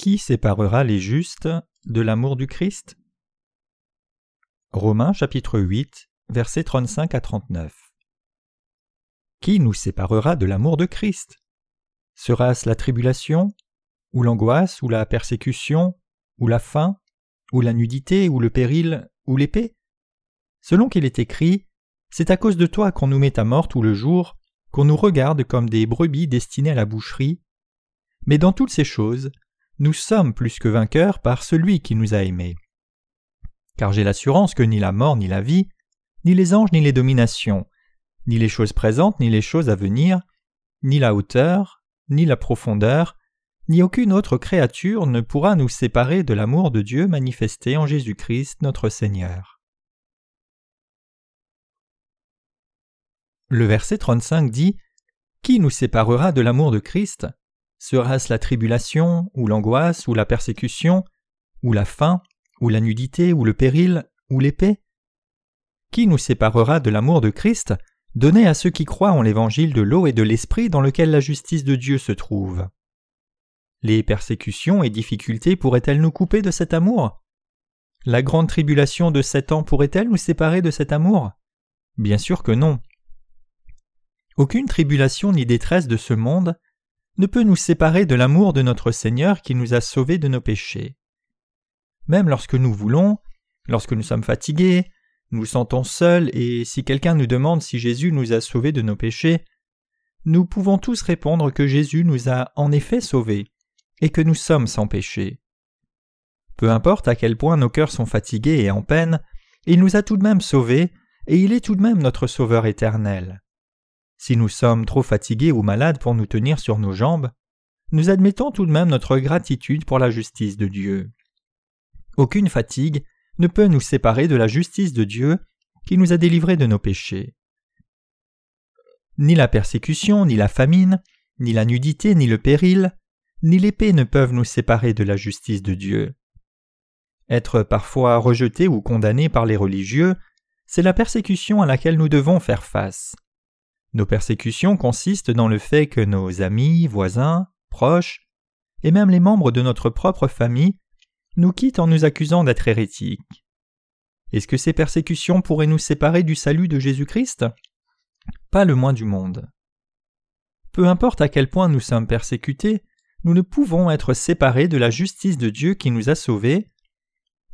Qui séparera les justes de l'amour du Christ? Romains chapitre 8, versets 35 à 39. Qui nous séparera de l'amour de Christ? Sera-ce la tribulation, ou l'angoisse, ou la persécution, ou la faim, ou la nudité, ou le péril, ou l'épée? Selon qu'il est écrit, c'est à cause de toi qu'on nous met à mort tout le jour, qu'on nous regarde comme des brebis destinées à la boucherie. Mais dans toutes ces choses, nous sommes plus que vainqueurs par celui qui nous a aimés. Car j'ai l'assurance que ni la mort ni la vie, ni les anges ni les dominations, ni les choses présentes ni les choses à venir, ni la hauteur, ni la profondeur, ni aucune autre créature ne pourra nous séparer de l'amour de Dieu manifesté en Jésus-Christ notre Seigneur. Le verset 35 dit Qui nous séparera de l'amour de Christ? Sera-ce la tribulation, ou l'angoisse, ou la persécution, ou la faim, ou la nudité, ou le péril, ou l'épée? Qui nous séparera de l'amour de Christ donné à ceux qui croient en l'évangile de l'eau et de l'esprit dans lequel la justice de Dieu se trouve? Les persécutions et difficultés pourraient-elles nous couper de cet amour? La grande tribulation de sept ans pourrait-elle nous séparer de cet amour? Bien sûr que non. Aucune tribulation ni détresse de ce monde ne peut nous séparer de l'amour de notre Seigneur qui nous a sauvés de nos péchés. Même lorsque nous voulons, lorsque nous sommes fatigués, nous sentons seuls et si quelqu'un nous demande si Jésus nous a sauvés de nos péchés, nous pouvons tous répondre que Jésus nous a en effet sauvés et que nous sommes sans péché. Peu importe à quel point nos cœurs sont fatigués et en peine, il nous a tout de même sauvés et il est tout de même notre Sauveur éternel. Si nous sommes trop fatigués ou malades pour nous tenir sur nos jambes, nous admettons tout de même notre gratitude pour la justice de Dieu. Aucune fatigue ne peut nous séparer de la justice de Dieu qui nous a délivrés de nos péchés. Ni la persécution, ni la famine, ni la nudité, ni le péril, ni l'épée ne peuvent nous séparer de la justice de Dieu. Être parfois rejeté ou condamné par les religieux, c'est la persécution à laquelle nous devons faire face. Nos persécutions consistent dans le fait que nos amis, voisins, proches, et même les membres de notre propre famille nous quittent en nous accusant d'être hérétiques. Est-ce que ces persécutions pourraient nous séparer du salut de Jésus-Christ? Pas le moins du monde. Peu importe à quel point nous sommes persécutés, nous ne pouvons être séparés de la justice de Dieu qui nous a sauvés,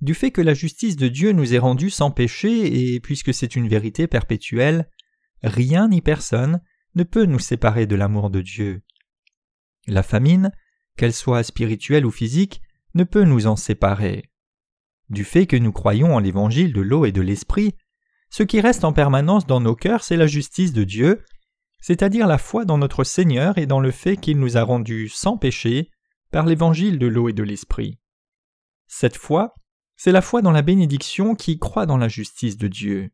du fait que la justice de Dieu nous est rendue sans péché et puisque c'est une vérité perpétuelle, rien ni personne ne peut nous séparer de l'amour de Dieu. La famine, qu'elle soit spirituelle ou physique, ne peut nous en séparer. Du fait que nous croyons en l'évangile de l'eau et de l'esprit, ce qui reste en permanence dans nos cœurs, c'est la justice de Dieu, c'est-à-dire la foi dans notre Seigneur et dans le fait qu'il nous a rendus sans péché par l'évangile de l'eau et de l'esprit. Cette foi, c'est la foi dans la bénédiction qui croit dans la justice de Dieu.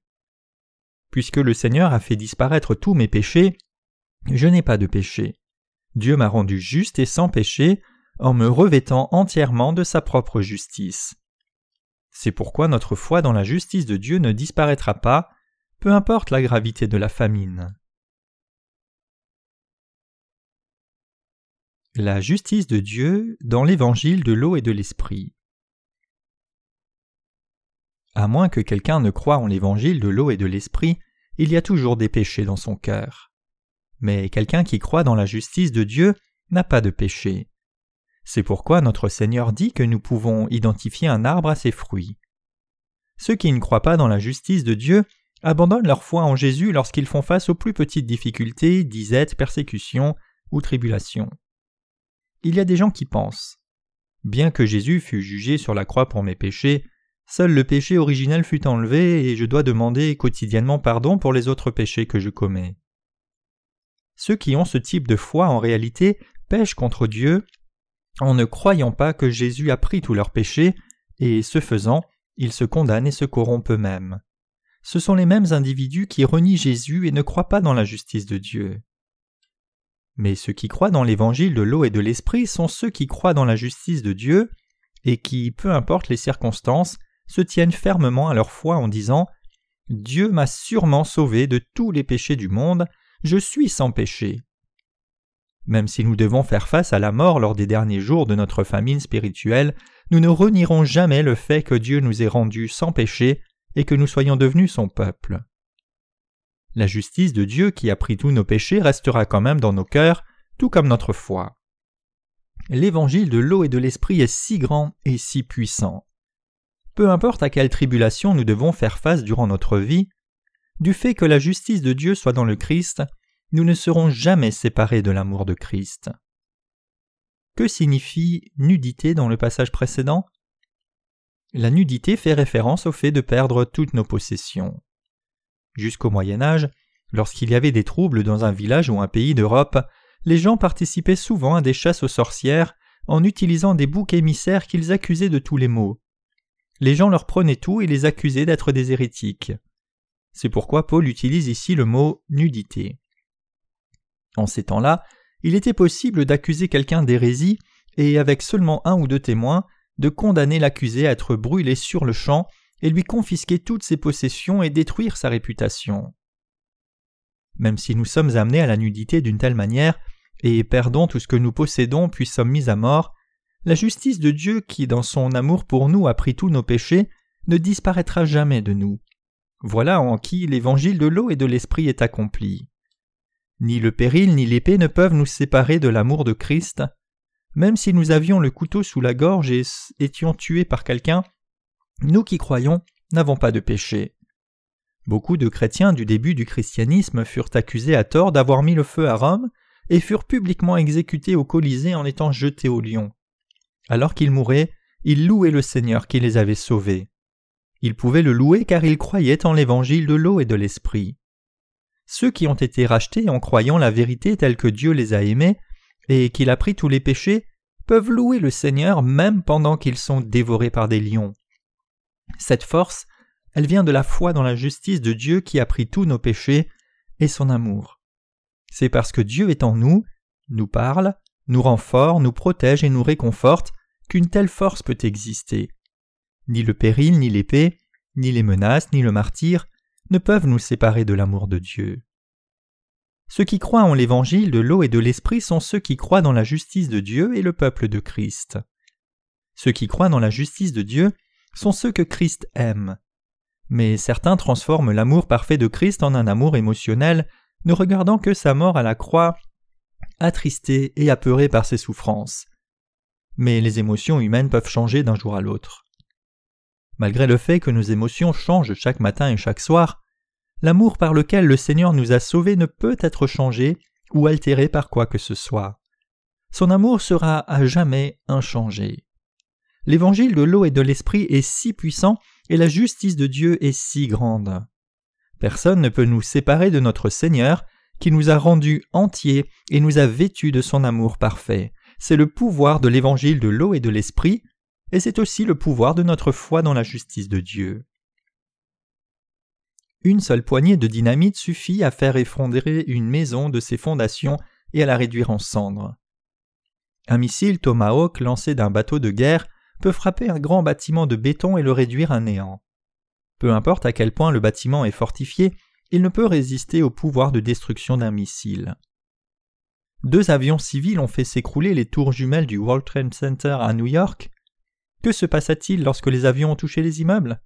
Puisque le Seigneur a fait disparaître tous mes péchés, je n'ai pas de péché. Dieu m'a rendu juste et sans péché en me revêtant entièrement de sa propre justice. C'est pourquoi notre foi dans la justice de Dieu ne disparaîtra pas, peu importe la gravité de la famine. La justice de Dieu dans l'évangile de l'eau et de l'esprit. À moins que quelqu'un ne croie en l'évangile de l'eau et de l'esprit, il y a toujours des péchés dans son cœur. Mais quelqu'un qui croit dans la justice de Dieu n'a pas de péché. C'est pourquoi notre Seigneur dit que nous pouvons identifier un arbre à ses fruits. Ceux qui ne croient pas dans la justice de Dieu abandonnent leur foi en Jésus lorsqu'ils font face aux plus petites difficultés, disettes, persécutions ou tribulations. Il y a des gens qui pensent Bien que Jésus fût jugé sur la croix pour mes péchés, Seul le péché originel fut enlevé et je dois demander quotidiennement pardon pour les autres péchés que je commets. Ceux qui ont ce type de foi en réalité pêchent contre Dieu en ne croyant pas que Jésus a pris tous leurs péchés, et ce faisant, ils se condamnent et se corrompent eux-mêmes. Ce sont les mêmes individus qui renient Jésus et ne croient pas dans la justice de Dieu. Mais ceux qui croient dans l'évangile de l'eau et de l'esprit sont ceux qui croient dans la justice de Dieu, et qui, peu importe les circonstances, se tiennent fermement à leur foi en disant Dieu m'a sûrement sauvé de tous les péchés du monde, je suis sans péché. Même si nous devons faire face à la mort lors des derniers jours de notre famine spirituelle, nous ne renierons jamais le fait que Dieu nous ait rendus sans péché et que nous soyons devenus son peuple. La justice de Dieu qui a pris tous nos péchés restera quand même dans nos cœurs, tout comme notre foi. L'évangile de l'eau et de l'esprit est si grand et si puissant. Peu importe à quelle tribulation nous devons faire face durant notre vie, du fait que la justice de Dieu soit dans le Christ, nous ne serons jamais séparés de l'amour de Christ. Que signifie nudité dans le passage précédent? La nudité fait référence au fait de perdre toutes nos possessions. Jusqu'au Moyen Âge, lorsqu'il y avait des troubles dans un village ou un pays d'Europe, les gens participaient souvent à des chasses aux sorcières en utilisant des boucs émissaires qu'ils accusaient de tous les maux. Les gens leur prenaient tout et les accusaient d'être des hérétiques. C'est pourquoi Paul utilise ici le mot nudité. En ces temps-là, il était possible d'accuser quelqu'un d'hérésie et, avec seulement un ou deux témoins, de condamner l'accusé à être brûlé sur le champ et lui confisquer toutes ses possessions et détruire sa réputation. Même si nous sommes amenés à la nudité d'une telle manière, et perdons tout ce que nous possédons puis sommes mis à mort, la justice de Dieu qui, dans son amour pour nous, a pris tous nos péchés, ne disparaîtra jamais de nous. Voilà en qui l'évangile de l'eau et de l'esprit est accompli. Ni le péril ni l'épée ne peuvent nous séparer de l'amour de Christ. Même si nous avions le couteau sous la gorge et étions tués par quelqu'un, nous qui croyons n'avons pas de péché. Beaucoup de chrétiens du début du christianisme furent accusés à tort d'avoir mis le feu à Rome et furent publiquement exécutés au Colisée en étant jetés au lion. Alors qu'ils mouraient, ils louaient le Seigneur qui les avait sauvés. Ils pouvaient le louer car ils croyaient en l'évangile de l'eau et de l'esprit. Ceux qui ont été rachetés en croyant la vérité telle que Dieu les a aimés et qu'il a pris tous les péchés peuvent louer le Seigneur même pendant qu'ils sont dévorés par des lions. Cette force, elle vient de la foi dans la justice de Dieu qui a pris tous nos péchés et son amour. C'est parce que Dieu est en nous, nous parle, nous rend nous protège et nous réconforte qu'une telle force peut exister. Ni le péril, ni l'épée, ni les menaces, ni le martyr ne peuvent nous séparer de l'amour de Dieu. Ceux qui croient en l'évangile de l'eau et de l'esprit sont ceux qui croient dans la justice de Dieu et le peuple de Christ. Ceux qui croient dans la justice de Dieu sont ceux que Christ aime. Mais certains transforment l'amour parfait de Christ en un amour émotionnel, ne regardant que sa mort à la croix, attristé et apeuré par ses souffrances. Mais les émotions humaines peuvent changer d'un jour à l'autre. Malgré le fait que nos émotions changent chaque matin et chaque soir, l'amour par lequel le Seigneur nous a sauvés ne peut être changé ou altéré par quoi que ce soit. Son amour sera à jamais inchangé. L'évangile de l'eau et de l'esprit est si puissant et la justice de Dieu est si grande. Personne ne peut nous séparer de notre Seigneur, qui nous a rendus entiers et nous a vêtus de son amour parfait. C'est le pouvoir de l'évangile de l'eau et de l'esprit, et c'est aussi le pouvoir de notre foi dans la justice de Dieu. Une seule poignée de dynamite suffit à faire effondrer une maison de ses fondations et à la réduire en cendres. Un missile Tomahawk lancé d'un bateau de guerre peut frapper un grand bâtiment de béton et le réduire à néant. Peu importe à quel point le bâtiment est fortifié, il ne peut résister au pouvoir de destruction d'un missile. Deux avions civils ont fait s'écrouler les tours jumelles du World Trade Center à New York, que se passa-t-il lorsque les avions ont touché les immeubles?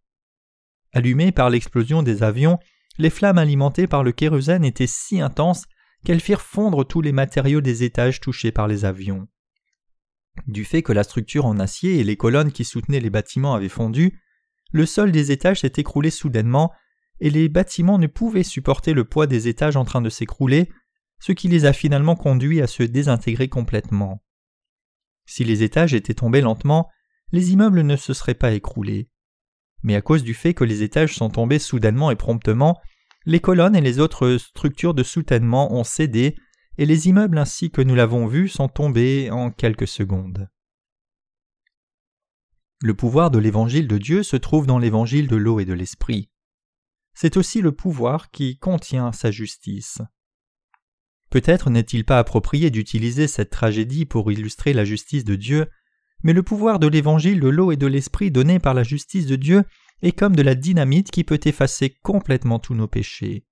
Allumées par l'explosion des avions, les flammes alimentées par le kérosène étaient si intenses qu'elles firent fondre tous les matériaux des étages touchés par les avions. Du fait que la structure en acier et les colonnes qui soutenaient les bâtiments avaient fondu, le sol des étages s'est écroulé soudainement et les bâtiments ne pouvaient supporter le poids des étages en train de s'écrouler, ce qui les a finalement conduits à se désintégrer complètement. Si les étages étaient tombés lentement, les immeubles ne se seraient pas écroulés. Mais à cause du fait que les étages sont tombés soudainement et promptement, les colonnes et les autres structures de soutènement ont cédé, et les immeubles ainsi que nous l'avons vu sont tombés en quelques secondes. Le pouvoir de l'évangile de Dieu se trouve dans l'évangile de l'eau et de l'esprit. C'est aussi le pouvoir qui contient sa justice. Peut-être n'est-il pas approprié d'utiliser cette tragédie pour illustrer la justice de Dieu, mais le pouvoir de l'évangile de l'eau et de l'esprit donné par la justice de Dieu est comme de la dynamite qui peut effacer complètement tous nos péchés.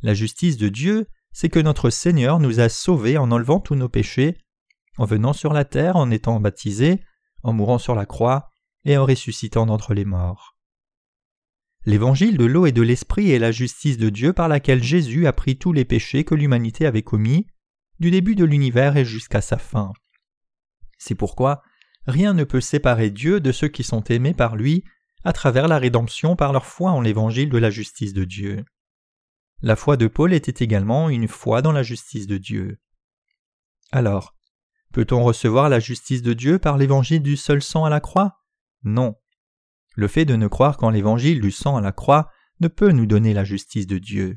La justice de Dieu c'est que notre Seigneur nous a sauvés en enlevant tous nos péchés, en venant sur la terre, en étant baptisé, en mourant sur la croix, et en ressuscitant d'entre les morts. L'évangile de l'eau et de l'esprit est la justice de Dieu par laquelle Jésus a pris tous les péchés que l'humanité avait commis, du début de l'univers et jusqu'à sa fin. C'est pourquoi rien ne peut séparer Dieu de ceux qui sont aimés par lui à travers la rédemption par leur foi en l'évangile de la justice de Dieu. La foi de Paul était également une foi dans la justice de Dieu. Alors, peut-on recevoir la justice de Dieu par l'évangile du seul sang à la croix? Non. Le fait de ne croire qu'en l'évangile du sang à la croix ne peut nous donner la justice de Dieu.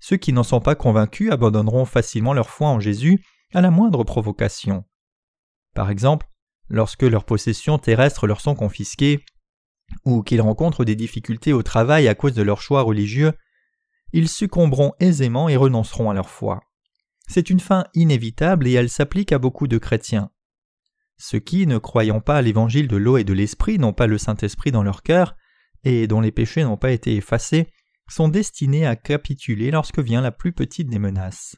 Ceux qui n'en sont pas convaincus abandonneront facilement leur foi en Jésus à la moindre provocation. Par exemple, lorsque leurs possessions terrestres leur sont confisquées, ou qu'ils rencontrent des difficultés au travail à cause de leur choix religieux, ils succomberont aisément et renonceront à leur foi. C'est une fin inévitable et elle s'applique à beaucoup de chrétiens. Ceux qui, ne croyant pas à l'évangile de l'eau et de l'esprit, n'ont pas le Saint-Esprit dans leur cœur, et dont les péchés n'ont pas été effacés, sont destinés à capituler lorsque vient la plus petite des menaces.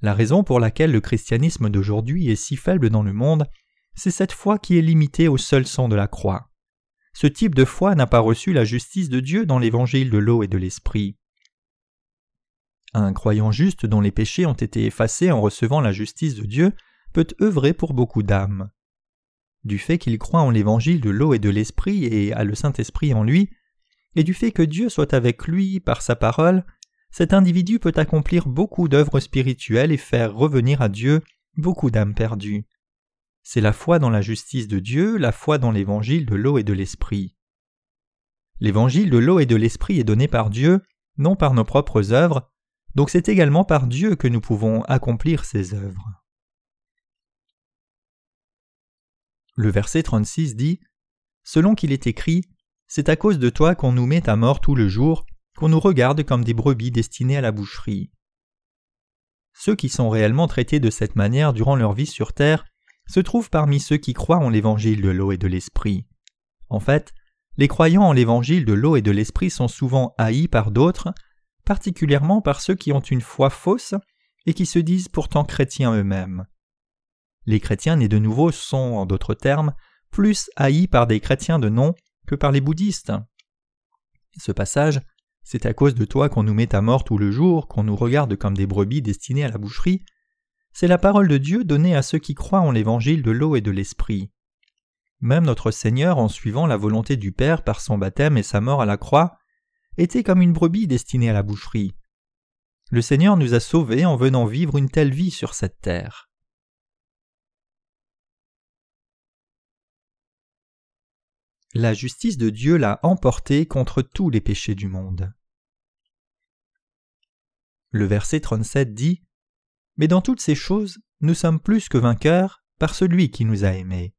La raison pour laquelle le christianisme d'aujourd'hui est si faible dans le monde, c'est cette foi qui est limitée au seul sang de la croix. Ce type de foi n'a pas reçu la justice de Dieu dans l'évangile de l'eau et de l'esprit. Un croyant juste dont les péchés ont été effacés en recevant la justice de Dieu peut œuvrer pour beaucoup d'âmes. Du fait qu'il croit en l'évangile de l'eau et de l'esprit et a le Saint-Esprit en lui, et du fait que Dieu soit avec lui par sa parole, cet individu peut accomplir beaucoup d'œuvres spirituelles et faire revenir à Dieu beaucoup d'âmes perdues. C'est la foi dans la justice de Dieu, la foi dans l'évangile de l'eau et de l'esprit. L'évangile de l'eau et de l'esprit est donné par Dieu, non par nos propres œuvres, donc c'est également par Dieu que nous pouvons accomplir ces œuvres. Le verset 36 dit Selon qu'il est écrit, C'est à cause de toi qu'on nous met à mort tout le jour, qu'on nous regarde comme des brebis destinées à la boucherie. Ceux qui sont réellement traités de cette manière durant leur vie sur terre se trouvent parmi ceux qui croient en l'évangile de l'eau et de l'esprit. En fait, les croyants en l'évangile de l'eau et de l'esprit sont souvent haïs par d'autres, particulièrement par ceux qui ont une foi fausse et qui se disent pourtant chrétiens eux-mêmes. Les chrétiens nés de nouveau sont, en d'autres termes, plus haïs par des chrétiens de nom que par les bouddhistes. Ce passage, c'est à cause de toi qu'on nous met à mort tout le jour, qu'on nous regarde comme des brebis destinées à la boucherie, c'est la parole de Dieu donnée à ceux qui croient en l'évangile de l'eau et de l'esprit. Même notre Seigneur, en suivant la volonté du Père par son baptême et sa mort à la croix, était comme une brebis destinée à la boucherie. Le Seigneur nous a sauvés en venant vivre une telle vie sur cette terre. La justice de Dieu l'a emporté contre tous les péchés du monde. Le verset 37 dit Mais dans toutes ces choses, nous sommes plus que vainqueurs par celui qui nous a aimés.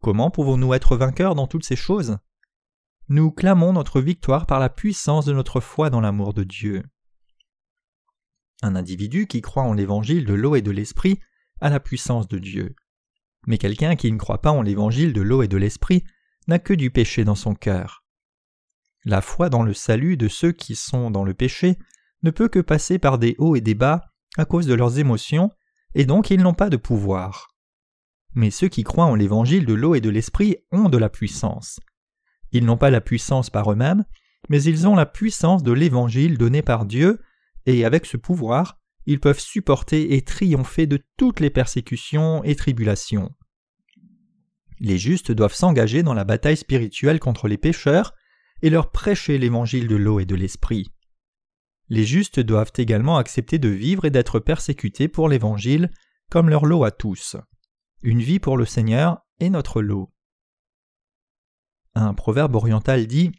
Comment pouvons-nous être vainqueurs dans toutes ces choses? Nous clamons notre victoire par la puissance de notre foi dans l'amour de Dieu. Un individu qui croit en l'évangile de l'eau et de l'esprit a la puissance de Dieu. Mais quelqu'un qui ne croit pas en l'évangile de l'eau et de l'esprit n'a que du péché dans son cœur. La foi dans le salut de ceux qui sont dans le péché ne peut que passer par des hauts et des bas à cause de leurs émotions, et donc ils n'ont pas de pouvoir. Mais ceux qui croient en l'évangile de l'eau et de l'esprit ont de la puissance. Ils n'ont pas la puissance par eux-mêmes, mais ils ont la puissance de l'évangile donné par Dieu, et avec ce pouvoir, ils peuvent supporter et triompher de toutes les persécutions et tribulations. Les justes doivent s'engager dans la bataille spirituelle contre les pécheurs et leur prêcher l'évangile de l'eau et de l'esprit. Les justes doivent également accepter de vivre et d'être persécutés pour l'évangile comme leur lot à tous. Une vie pour le Seigneur est notre lot. Un proverbe oriental dit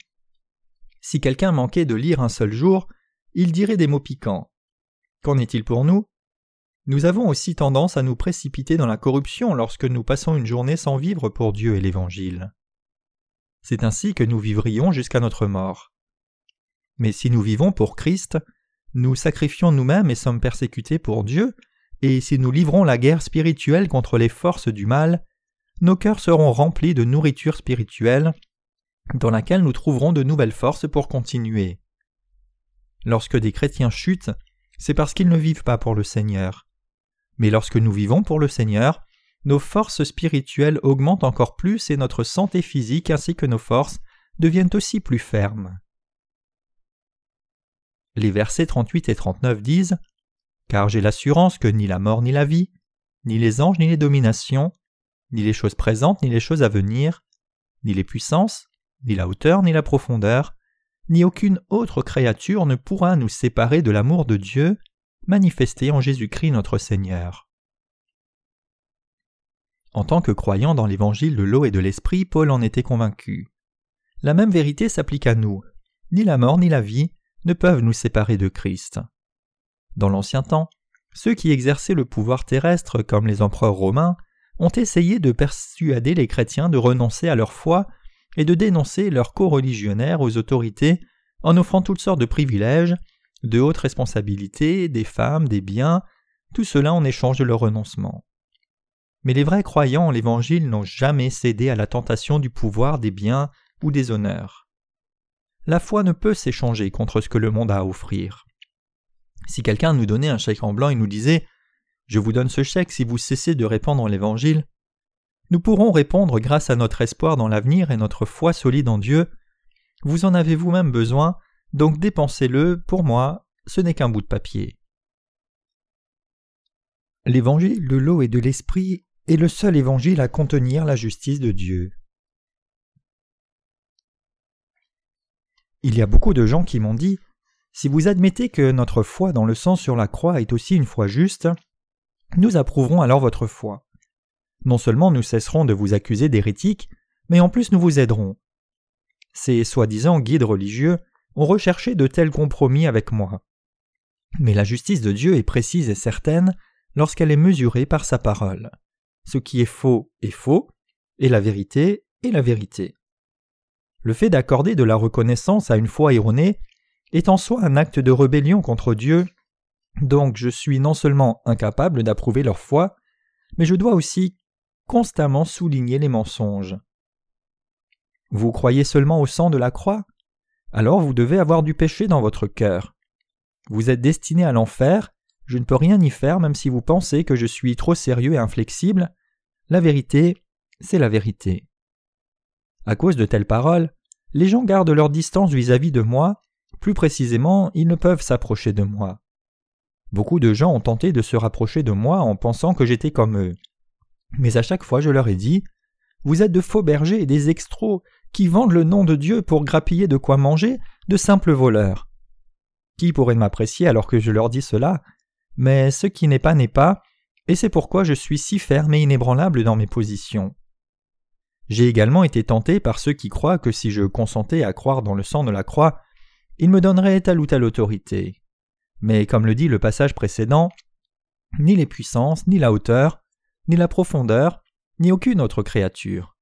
Si quelqu'un manquait de lire un seul jour, il dirait des mots piquants. Qu'en est-il pour nous? Nous avons aussi tendance à nous précipiter dans la corruption lorsque nous passons une journée sans vivre pour Dieu et l'Évangile. C'est ainsi que nous vivrions jusqu'à notre mort. Mais si nous vivons pour Christ, nous sacrifions nous-mêmes et sommes persécutés pour Dieu, et si nous livrons la guerre spirituelle contre les forces du mal, nos cœurs seront remplis de nourriture spirituelle, dans laquelle nous trouverons de nouvelles forces pour continuer. Lorsque des chrétiens chutent, c'est parce qu'ils ne vivent pas pour le Seigneur. Mais lorsque nous vivons pour le Seigneur, nos forces spirituelles augmentent encore plus et notre santé physique ainsi que nos forces deviennent aussi plus fermes. Les versets 38 et 39 disent Car j'ai l'assurance que ni la mort ni la vie, ni les anges ni les dominations, ni les choses présentes ni les choses à venir, ni les puissances, ni la hauteur ni la profondeur, ni aucune autre créature ne pourra nous séparer de l'amour de Dieu manifesté en Jésus-Christ notre Seigneur. En tant que croyant dans l'évangile de l'eau et de l'esprit, Paul en était convaincu. La même vérité s'applique à nous. Ni la mort ni la vie ne peuvent nous séparer de Christ. Dans l'ancien temps, ceux qui exerçaient le pouvoir terrestre, comme les empereurs romains, ont essayé de persuader les chrétiens de renoncer à leur foi et de dénoncer leurs co-religionnaires aux autorités en offrant toutes sortes de privilèges, de hautes responsabilités, des femmes, des biens, tout cela en échange de leur renoncement. Mais les vrais croyants en l'Évangile n'ont jamais cédé à la tentation du pouvoir, des biens ou des honneurs. La foi ne peut s'échanger contre ce que le monde a à offrir. Si quelqu'un nous donnait un chèque en blanc et nous disait Je vous donne ce chèque si vous cessez de répandre l'Évangile, nous pourrons répondre grâce à notre espoir dans l'avenir et notre foi solide en Dieu. Vous en avez vous-même besoin, donc dépensez-le, pour moi, ce n'est qu'un bout de papier. L'évangile de l'eau et de l'esprit est le seul évangile à contenir la justice de Dieu. Il y a beaucoup de gens qui m'ont dit Si vous admettez que notre foi dans le sang sur la croix est aussi une foi juste, nous approuverons alors votre foi. Non seulement nous cesserons de vous accuser d'hérétique, mais en plus nous vous aiderons. Ces soi-disant guides religieux ont recherché de tels compromis avec moi. Mais la justice de Dieu est précise et certaine lorsqu'elle est mesurée par sa parole. Ce qui est faux est faux, et la vérité est la vérité. Le fait d'accorder de la reconnaissance à une foi erronée est en soi un acte de rébellion contre Dieu, donc je suis non seulement incapable d'approuver leur foi, mais je dois aussi constamment souligner les mensonges. Vous croyez seulement au sang de la croix? Alors vous devez avoir du péché dans votre cœur. Vous êtes destiné à l'enfer, je ne peux rien y faire même si vous pensez que je suis trop sérieux et inflexible. La vérité, c'est la vérité. À cause de telles paroles, les gens gardent leur distance vis-à-vis -vis de moi, plus précisément, ils ne peuvent s'approcher de moi. Beaucoup de gens ont tenté de se rapprocher de moi en pensant que j'étais comme eux. Mais à chaque fois je leur ai dit Vous êtes de faux bergers et des extros qui vendent le nom de Dieu pour grappiller de quoi manger, de simples voleurs. Qui pourrait m'apprécier alors que je leur dis cela? Mais ce qui n'est pas n'est pas, et c'est pourquoi je suis si ferme et inébranlable dans mes positions. J'ai également été tenté par ceux qui croient que si je consentais à croire dans le sang de la croix, ils me donneraient telle ou telle autorité. Mais comme le dit le passage précédent, ni les puissances, ni la hauteur, ni la profondeur, ni aucune autre créature.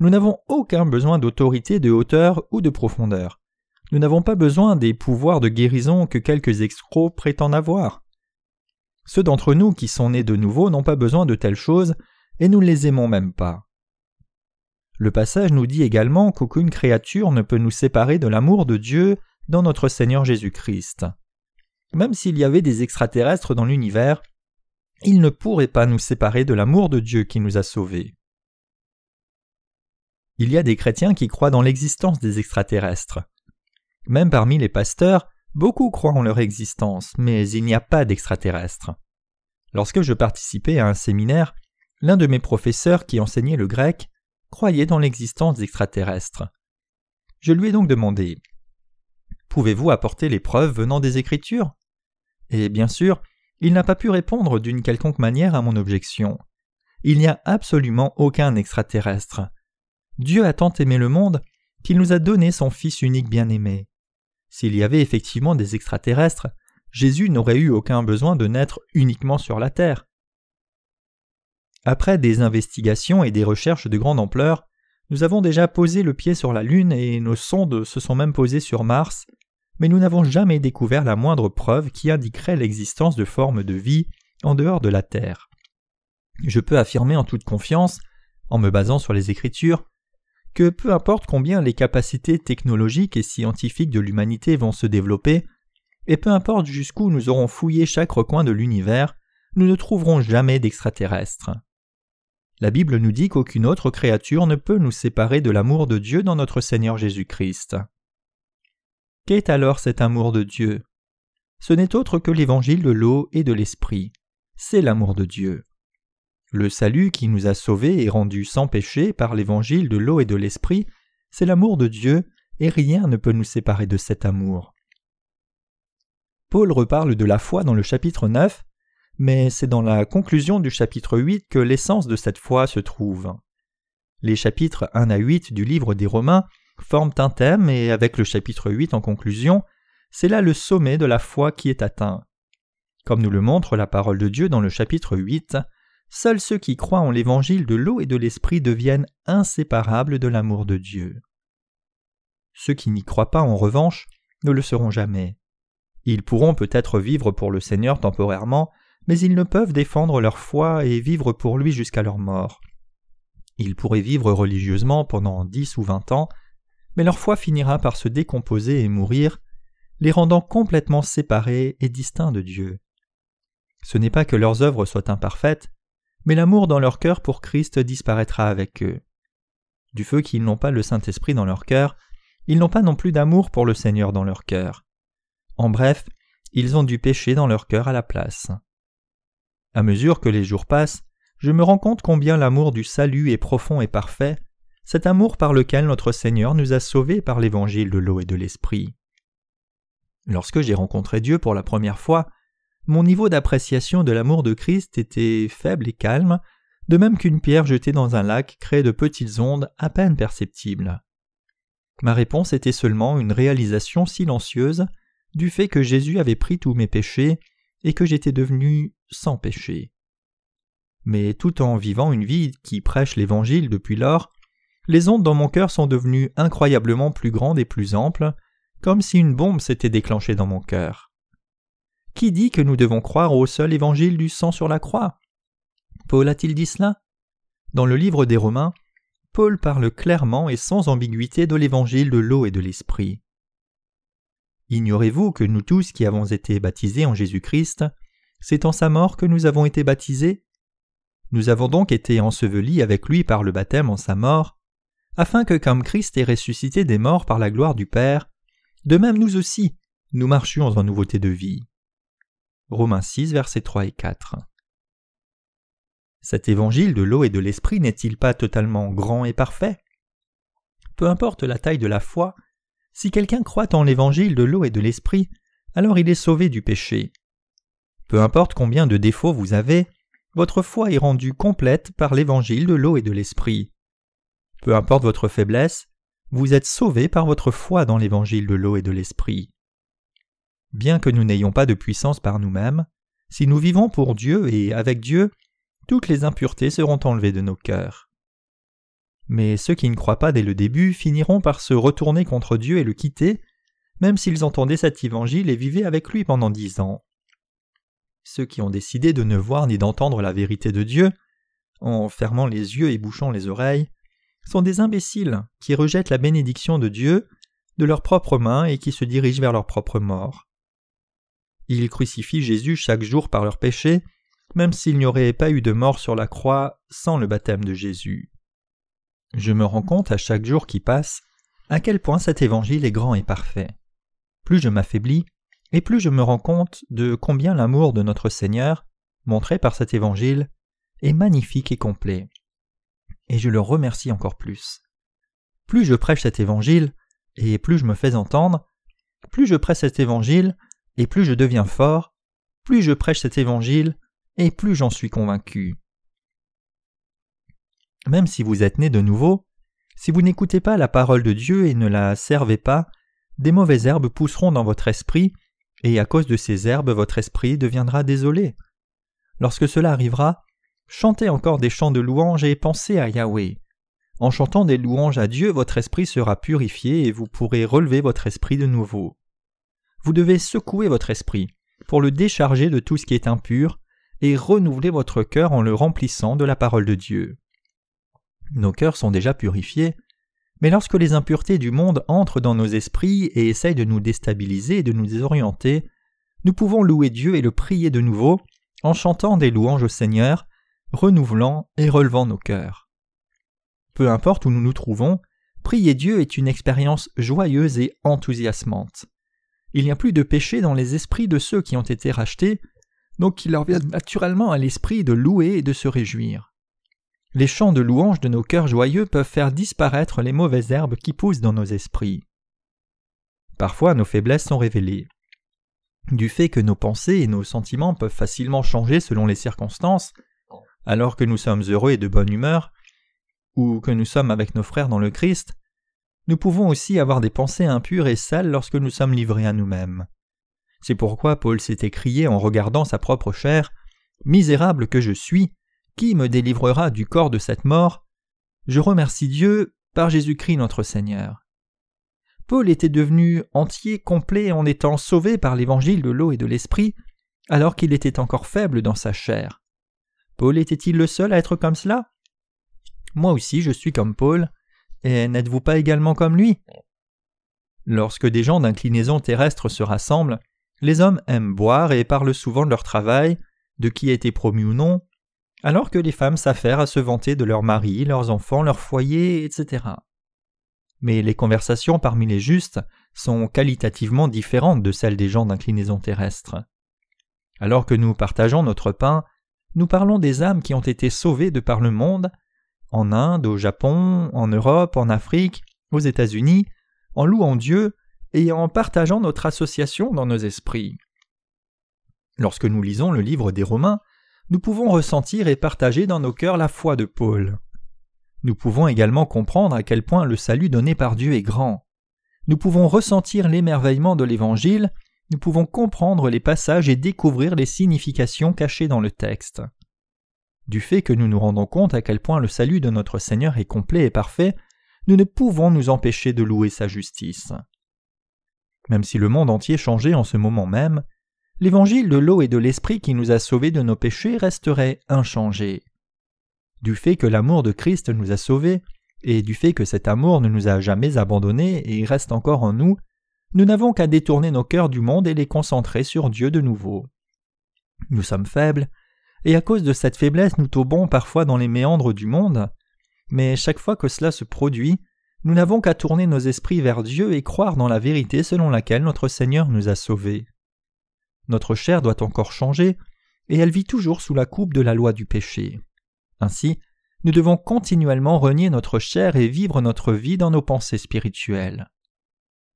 Nous n'avons aucun besoin d'autorité de hauteur ou de profondeur. Nous n'avons pas besoin des pouvoirs de guérison que quelques escrocs prétendent avoir. Ceux d'entre nous qui sont nés de nouveau n'ont pas besoin de telles choses, et nous ne les aimons même pas. Le passage nous dit également qu'aucune créature ne peut nous séparer de l'amour de Dieu dans notre Seigneur Jésus-Christ. Même s'il y avait des extraterrestres dans l'univers, il ne pourrait pas nous séparer de l'amour de Dieu qui nous a sauvés. Il y a des chrétiens qui croient dans l'existence des extraterrestres. Même parmi les pasteurs, beaucoup croient en leur existence, mais il n'y a pas d'extraterrestres. Lorsque je participais à un séminaire, l'un de mes professeurs qui enseignait le grec croyait dans l'existence d'extraterrestres. Je lui ai donc demandé Pouvez-vous apporter les preuves venant des Écritures? Et bien sûr, il n'a pas pu répondre d'une quelconque manière à mon objection. Il n'y a absolument aucun extraterrestre. Dieu a tant aimé le monde qu'il nous a donné son Fils unique bien-aimé. S'il y avait effectivement des extraterrestres, Jésus n'aurait eu aucun besoin de naître uniquement sur la terre. Après des investigations et des recherches de grande ampleur, nous avons déjà posé le pied sur la Lune et nos sondes se sont même posées sur Mars, mais nous n'avons jamais découvert la moindre preuve qui indiquerait l'existence de formes de vie en dehors de la Terre. Je peux affirmer en toute confiance, en me basant sur les Écritures, que peu importe combien les capacités technologiques et scientifiques de l'humanité vont se développer, et peu importe jusqu'où nous aurons fouillé chaque recoin de l'univers, nous ne trouverons jamais d'extraterrestres. La Bible nous dit qu'aucune autre créature ne peut nous séparer de l'amour de Dieu dans notre Seigneur Jésus-Christ. Qu'est alors cet amour de Dieu? Ce n'est autre que l'évangile de l'eau et de l'esprit. C'est l'amour de Dieu. Le salut qui nous a sauvés et rendus sans péché par l'évangile de l'eau et de l'esprit, c'est l'amour de Dieu, et rien ne peut nous séparer de cet amour. Paul reparle de la foi dans le chapitre 9, mais c'est dans la conclusion du chapitre 8 que l'essence de cette foi se trouve. Les chapitres 1 à 8 du livre des Romains forment un thème et avec le chapitre 8 en conclusion, c'est là le sommet de la foi qui est atteint. Comme nous le montre la parole de Dieu dans le chapitre 8, seuls ceux qui croient en l'évangile de l'eau et de l'esprit deviennent inséparables de l'amour de Dieu. Ceux qui n'y croient pas, en revanche, ne le seront jamais. Ils pourront peut-être vivre pour le Seigneur temporairement, mais ils ne peuvent défendre leur foi et vivre pour lui jusqu'à leur mort. Ils pourraient vivre religieusement pendant dix ou vingt ans, mais leur foi finira par se décomposer et mourir, les rendant complètement séparés et distincts de Dieu. Ce n'est pas que leurs œuvres soient imparfaites, mais l'amour dans leur cœur pour Christ disparaîtra avec eux. Du feu qu'ils n'ont pas le Saint-Esprit dans leur cœur, ils n'ont pas non plus d'amour pour le Seigneur dans leur cœur. En bref, ils ont du péché dans leur cœur à la place. À mesure que les jours passent, je me rends compte combien l'amour du salut est profond et parfait, cet amour par lequel notre Seigneur nous a sauvés par l'évangile de l'eau et de l'esprit. Lorsque j'ai rencontré Dieu pour la première fois, mon niveau d'appréciation de l'amour de Christ était faible et calme, de même qu'une pierre jetée dans un lac crée de petites ondes à peine perceptibles. Ma réponse était seulement une réalisation silencieuse du fait que Jésus avait pris tous mes péchés et que j'étais devenu sans péché. Mais tout en vivant une vie qui prêche l'Évangile depuis lors, les ondes dans mon cœur sont devenues incroyablement plus grandes et plus amples, comme si une bombe s'était déclenchée dans mon cœur. Qui dit que nous devons croire au seul évangile du sang sur la croix? Paul a-t-il dit cela? Dans le livre des Romains, Paul parle clairement et sans ambiguïté de l'évangile de l'eau et de l'esprit. Ignorez-vous que nous tous qui avons été baptisés en Jésus-Christ, c'est en sa mort que nous avons été baptisés? Nous avons donc été ensevelis avec lui par le baptême en sa mort, afin que comme Christ est ressuscité des morts par la gloire du Père, de même nous aussi, nous marchions en nouveauté de vie. Romains 6, versets 3 et 4. Cet évangile de l'eau et de l'esprit n'est-il pas totalement grand et parfait? Peu importe la taille de la foi, si quelqu'un croit en l'évangile de l'eau et de l'esprit, alors il est sauvé du péché. Peu importe combien de défauts vous avez, votre foi est rendue complète par l'évangile de l'eau et de l'esprit. Peu importe votre faiblesse, vous êtes sauvé par votre foi dans l'évangile de l'eau et de l'esprit. Bien que nous n'ayons pas de puissance par nous-mêmes, si nous vivons pour Dieu et avec Dieu, toutes les impuretés seront enlevées de nos cœurs. Mais ceux qui ne croient pas dès le début finiront par se retourner contre Dieu et le quitter, même s'ils entendaient cet évangile et vivaient avec lui pendant dix ans. Ceux qui ont décidé de ne voir ni d'entendre la vérité de Dieu, en fermant les yeux et bouchant les oreilles, sont des imbéciles qui rejettent la bénédiction de Dieu de leurs propres mains et qui se dirigent vers leur propre mort. Ils crucifient Jésus chaque jour par leurs péchés, même s'il n'y aurait pas eu de mort sur la croix sans le baptême de Jésus. Je me rends compte à chaque jour qui passe à quel point cet évangile est grand et parfait. Plus je m'affaiblis, et plus je me rends compte de combien l'amour de notre Seigneur, montré par cet évangile, est magnifique et complet. Et je le remercie encore plus. Plus je prêche cet évangile, et plus je me fais entendre, plus je prêche cet évangile, et plus je deviens fort, plus je prêche cet évangile, et plus j'en suis convaincu. Même si vous êtes né de nouveau, si vous n'écoutez pas la parole de Dieu et ne la servez pas, des mauvaises herbes pousseront dans votre esprit, et à cause de ces herbes votre esprit deviendra désolé. Lorsque cela arrivera, chantez encore des chants de louange et pensez à Yahweh. En chantant des louanges à Dieu, votre esprit sera purifié et vous pourrez relever votre esprit de nouveau. Vous devez secouer votre esprit pour le décharger de tout ce qui est impur et renouveler votre cœur en le remplissant de la parole de Dieu. Nos cœurs sont déjà purifiés, mais lorsque les impuretés du monde entrent dans nos esprits et essayent de nous déstabiliser et de nous désorienter, nous pouvons louer Dieu et le prier de nouveau en chantant des louanges au Seigneur, renouvelant et relevant nos cœurs. Peu importe où nous nous trouvons, prier Dieu est une expérience joyeuse et enthousiasmante. Il n'y a plus de péché dans les esprits de ceux qui ont été rachetés, donc il leur vient naturellement à l'esprit de louer et de se réjouir. Les chants de louange de nos cœurs joyeux peuvent faire disparaître les mauvaises herbes qui poussent dans nos esprits. Parfois nos faiblesses sont révélées. Du fait que nos pensées et nos sentiments peuvent facilement changer selon les circonstances, alors que nous sommes heureux et de bonne humeur, ou que nous sommes avec nos frères dans le Christ, nous pouvons aussi avoir des pensées impures et sales lorsque nous sommes livrés à nous-mêmes. C'est pourquoi Paul s'est écrié en regardant sa propre chair Misérable que je suis, qui me délivrera du corps de cette mort? Je remercie Dieu par Jésus-Christ notre Seigneur. Paul était devenu entier, complet en étant sauvé par l'évangile de l'eau et de l'esprit, alors qu'il était encore faible dans sa chair. Paul était-il le seul à être comme cela? Moi aussi je suis comme Paul, et n'êtes-vous pas également comme lui? Lorsque des gens d'inclinaison terrestre se rassemblent, les hommes aiment boire et parlent souvent de leur travail, de qui a été promu ou non, alors que les femmes s'affairent à se vanter de leurs maris, leurs enfants, leur foyer, etc mais les conversations parmi les justes sont qualitativement différentes de celles des gens d'inclinaison terrestre. Alors que nous partageons notre pain, nous parlons des âmes qui ont été sauvées de par le monde, en Inde, au Japon, en Europe, en Afrique, aux États-Unis, en louant Dieu et en partageant notre association dans nos esprits. Lorsque nous lisons le livre des Romains, nous pouvons ressentir et partager dans nos cœurs la foi de Paul. Nous pouvons également comprendre à quel point le salut donné par Dieu est grand. Nous pouvons ressentir l'émerveillement de l'Évangile, nous pouvons comprendre les passages et découvrir les significations cachées dans le texte. Du fait que nous nous rendons compte à quel point le salut de notre Seigneur est complet et parfait, nous ne pouvons nous empêcher de louer sa justice. Même si le monde entier changeait en ce moment même, l'évangile de l'eau et de l'esprit qui nous a sauvés de nos péchés resterait inchangé du fait que l'amour de Christ nous a sauvés, et du fait que cet amour ne nous a jamais abandonnés et reste encore en nous, nous n'avons qu'à détourner nos cœurs du monde et les concentrer sur Dieu de nouveau. Nous sommes faibles, et à cause de cette faiblesse nous tombons parfois dans les méandres du monde, mais chaque fois que cela se produit, nous n'avons qu'à tourner nos esprits vers Dieu et croire dans la vérité selon laquelle notre Seigneur nous a sauvés. Notre chair doit encore changer, et elle vit toujours sous la coupe de la loi du péché. Ainsi, nous devons continuellement renier notre chair et vivre notre vie dans nos pensées spirituelles.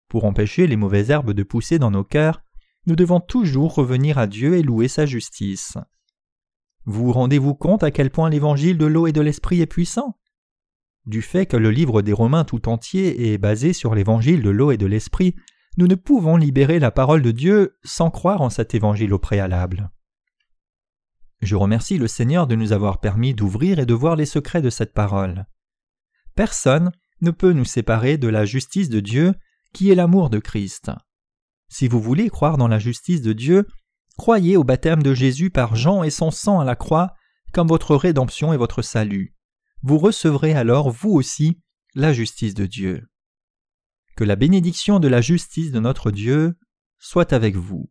Pour empêcher les mauvaises herbes de pousser dans nos cœurs, nous devons toujours revenir à Dieu et louer sa justice. Vous rendez-vous compte à quel point l'évangile de l'eau et de l'esprit est puissant? Du fait que le livre des Romains tout entier est basé sur l'évangile de l'eau et de l'esprit, nous ne pouvons libérer la parole de Dieu sans croire en cet évangile au préalable. Je remercie le Seigneur de nous avoir permis d'ouvrir et de voir les secrets de cette parole. Personne ne peut nous séparer de la justice de Dieu, qui est l'amour de Christ. Si vous voulez croire dans la justice de Dieu, croyez au baptême de Jésus par Jean et son sang à la croix comme votre rédemption et votre salut. Vous recevrez alors, vous aussi, la justice de Dieu. Que la bénédiction de la justice de notre Dieu soit avec vous.